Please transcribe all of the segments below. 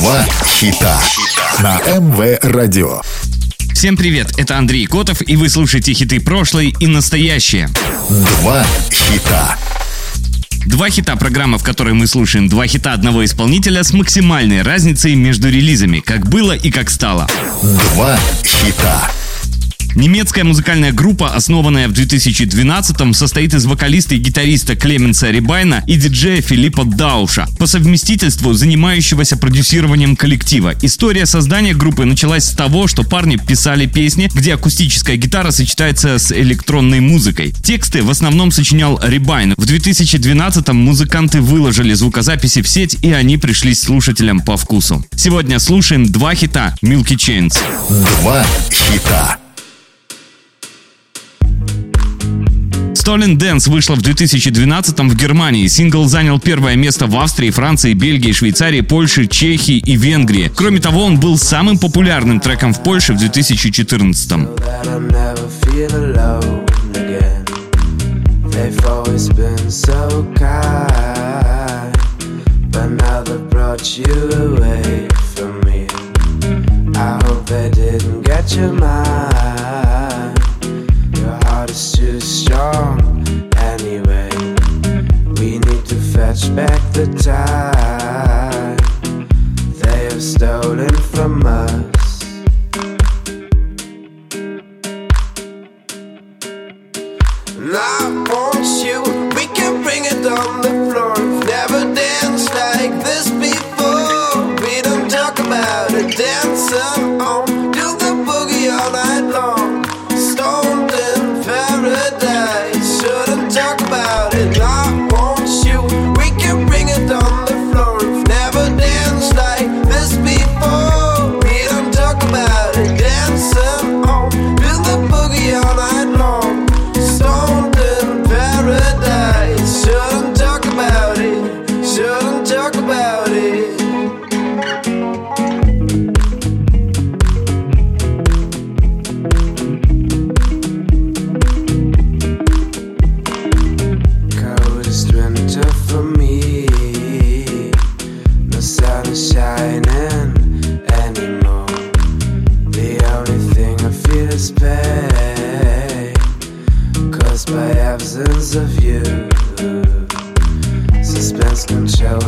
Два хита на МВ Радио. Всем привет, это Андрей Котов, и вы слушаете хиты прошлой и настоящее. Два хита. Два хита программа, в которой мы слушаем два хита одного исполнителя с максимальной разницей между релизами, как было и как стало. Два хита. Немецкая музыкальная группа, основанная в 2012-м, состоит из вокалиста и гитариста Клеменса Рибайна и диджея Филиппа Дауша, по совместительству занимающегося продюсированием коллектива. История создания группы началась с того, что парни писали песни, где акустическая гитара сочетается с электронной музыкой. Тексты в основном сочинял Рибайн. В 2012-м музыканты выложили звукозаписи в сеть, и они пришлись слушателям по вкусу. Сегодня слушаем два хита Milky Chains. Два хита. Stolen Dance вышла в 2012 в Германии. Сингл занял первое место в Австрии, Франции, Бельгии, Швейцарии, Польше, Чехии и Венгрии. Кроме того, он был самым популярным треком в Польше в 2014. your mind. I want you, we can bring it on the floor.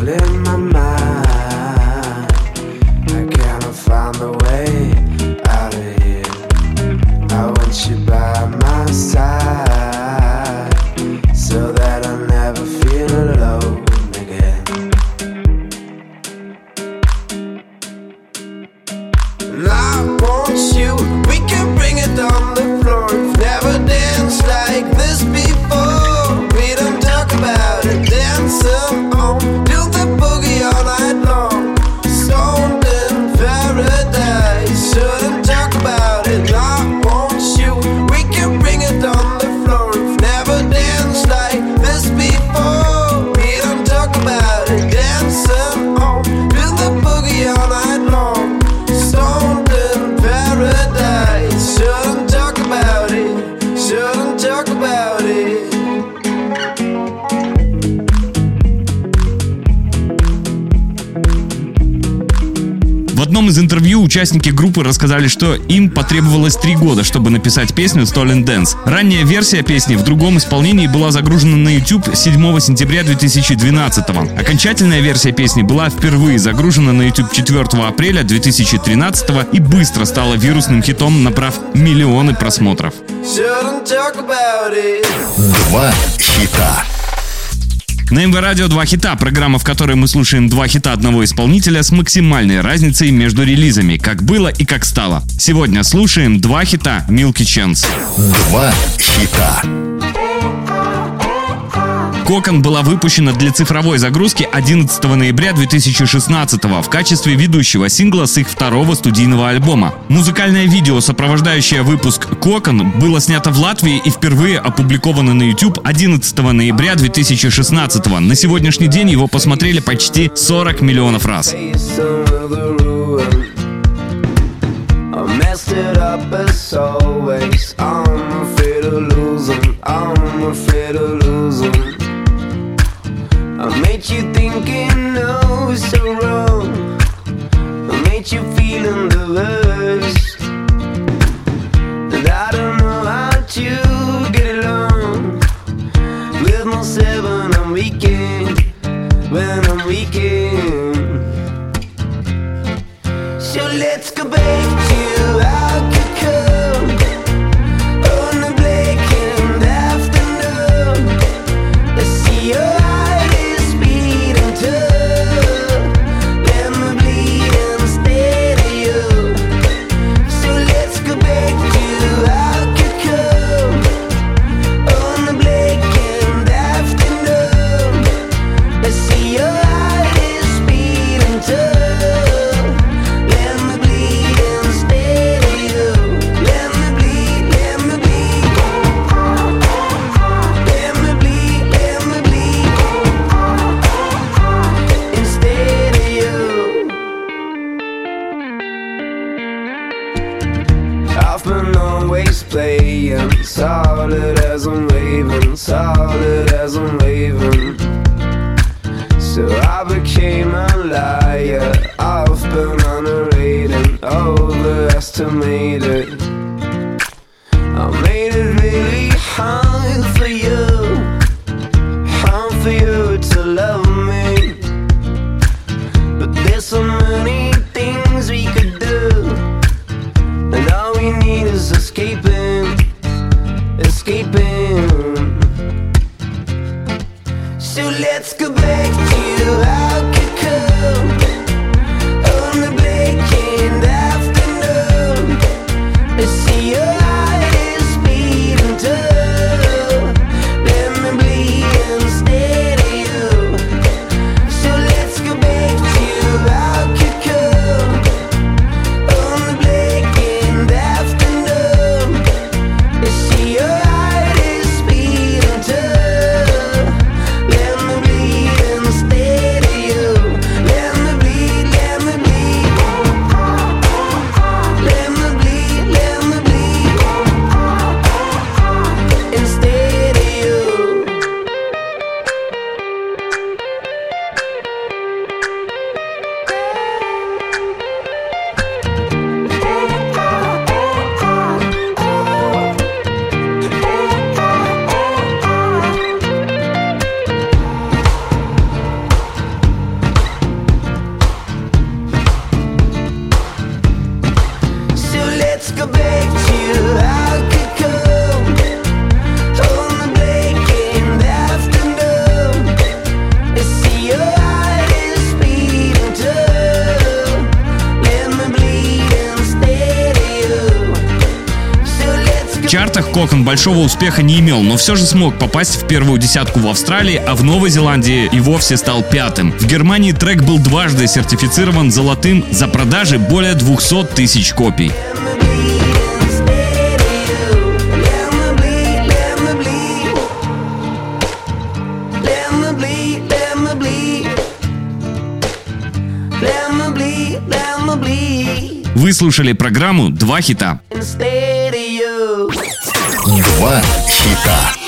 My mind. I cannot find way out of here. I want you by my side so that I never feel alone again. I want you, we can bring it on the участники группы рассказали, что им потребовалось три года, чтобы написать песню Stolen Dance. Ранняя версия песни в другом исполнении была загружена на YouTube 7 сентября 2012 Окончательная версия песни была впервые загружена на YouTube 4 апреля 2013 и быстро стала вирусным хитом, набрав миллионы просмотров. Два хита. На МВ Радио два хита, программа, в которой мы слушаем два хита одного исполнителя с максимальной разницей между релизами, как было и как стало. Сегодня слушаем два хита Milky Chance. Два хита. Кокон была выпущена для цифровой загрузки 11 ноября 2016 в качестве ведущего сингла с их второго студийного альбома. Музыкальное видео, сопровождающее выпуск Кокон, было снято в Латвии и впервые опубликовано на YouTube 11 ноября 2016 На сегодняшний день его посмотрели почти 40 миллионов раз. I'm afraid of losing. I'm afraid of losing. always playing solid as I'm waving, solid as I'm waving. So I became a liar. смог, большого успеха не имел, но все же смог попасть в первую десятку в Австралии, а в Новой Зеландии и вовсе стал пятым. В Германии трек был дважды сертифицирован золотым за продажи более 200 тысяч копий. Вы слушали программу «Два хита». Два хита.